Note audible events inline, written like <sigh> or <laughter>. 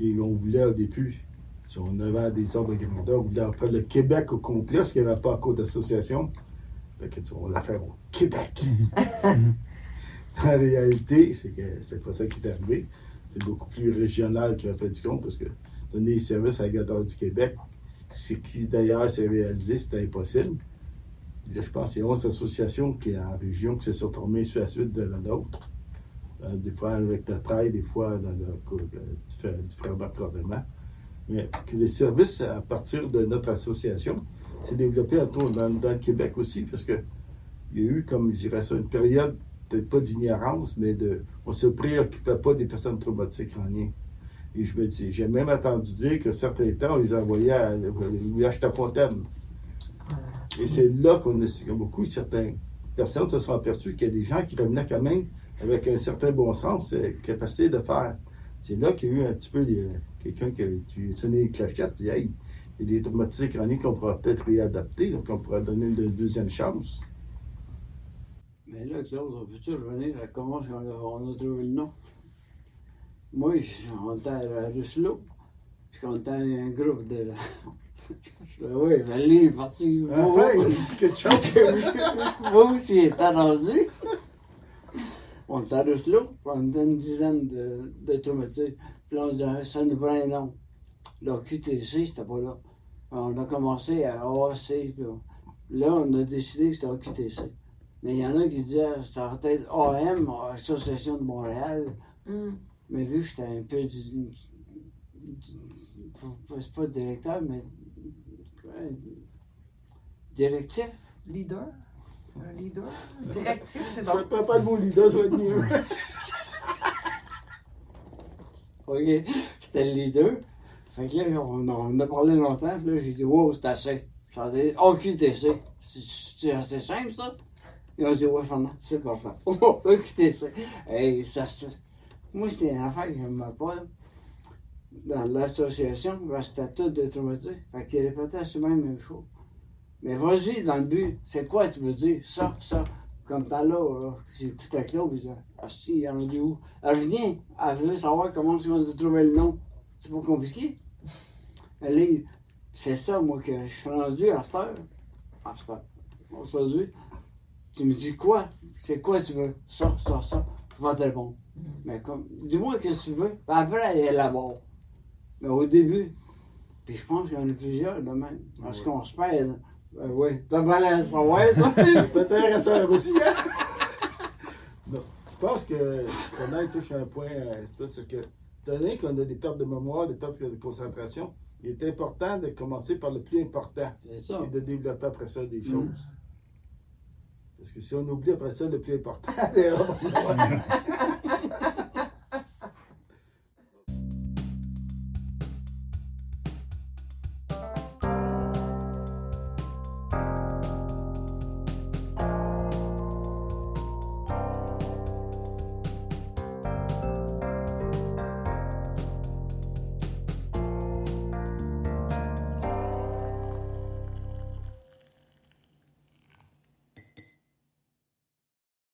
Et on voulait au début, si on avait des ordres de grandeur, on voulait faire le Québec au complet, parce qu'il n'y avait pas encore d'association. On va la faire au Québec. <laughs> en réalité, c'est que c'est pas ça qui est arrivé. C'est beaucoup plus régional que fait du compte, parce que donner des services à la Gardeur du Québec, ce qui d'ailleurs s'est réalisé, c'était impossible. Là, je pense qu'il y a 11 associations qui en région qui se sont formées sur la suite de la nôtre. Euh, des fois avec la taille, des fois dans le, euh, différents gouvernements. Mais que les services à partir de notre association s'est développé autour dans, dans, le Québec aussi, parce que il y a eu, comme je dirais ça, une période, peut-être pas d'ignorance, mais de. On se préoccupait pas des personnes traumatiques crâniennes. Et je me dis, j'ai même entendu dire que certains temps, on les envoyait à à Fontaine. Et c'est là qu'on a beaucoup, certaines personnes se sont aperçues qu'il y a des gens qui revenaient quand même avec un certain bon sens, euh, capacité de faire. C'est là qu'il y a eu un petit peu quelqu'un qui a sonné les clochettes, dit Hey, il y a des traumatiques chroniques qu'on pourra peut-être réadapter, donc on pourra donner une deuxième chance. Mais là, Claude, on peut-tu revenir à comment on a, trouvé le nom? Moi, on était à Russelot, puis on était un groupe de. oui, Valérie est parti. Enfin, quelque chose. Moi aussi, il était rendu. On était à Russelot, on était une dizaine de, de Puis là, on disait, ça nous prend un nom. Là, QTC, c'était pas là. On a commencé à AAC, puis là, on a décidé que c'était AQTC. Mais il y en a qui disaient, ça va être AM, Association de Montréal. Mm. Mais vu que j'étais un peu du, c'est pas directeur, mais directif. Leader? Un leader. Directif, c'est bon. Pas, pas le mot leader, ça va être mieux. OK. J'étais le leader. Fait que là, on, on a parlé longtemps. Puis là, j'ai dit, wow, c'est assez. Ça dit, OQTC. C'est assez simple, ça? Ils ont dit, ouais, Fernand, c'est parfait. <laughs> OQTC. Hey, ça, moi, c'était une affaire que je me pas dans l'association, le statut de traumatisé. Fait qu'il répétait souvent la même chose. Mais vas-y dans le but, c'est quoi tu veux dire? Ça, ça. Comme t'as là, j'ai écouté Claude, il disait, ah si, il en a dit où? Elle vient, elle veut savoir comment tu vas trouver le nom. C'est pas compliqué. Elle c'est ça, moi, que je suis rendu à cette heure. Tout aujourd'hui, tu me dis quoi? C'est quoi tu veux? Ça, ça, ça. Je vais te répondre. Mais comme, dis-moi ce que tu veux. après, elle élabore. Mais au début, puis je pense qu'il y en a plusieurs de même. Parce qu'on se perd. Ben oui, t'as mal à <laughs> ça, ouais. T'as intéressant aussi, hein? non. Je pense que qu'on touche un point, euh, c'est que, donné qu'on a des pertes de mémoire, des pertes de concentration, il est important de commencer par le plus important. Et de développer après ça des mm. choses. Parce que si on oublie après ça le plus important, <laughs> <laughs>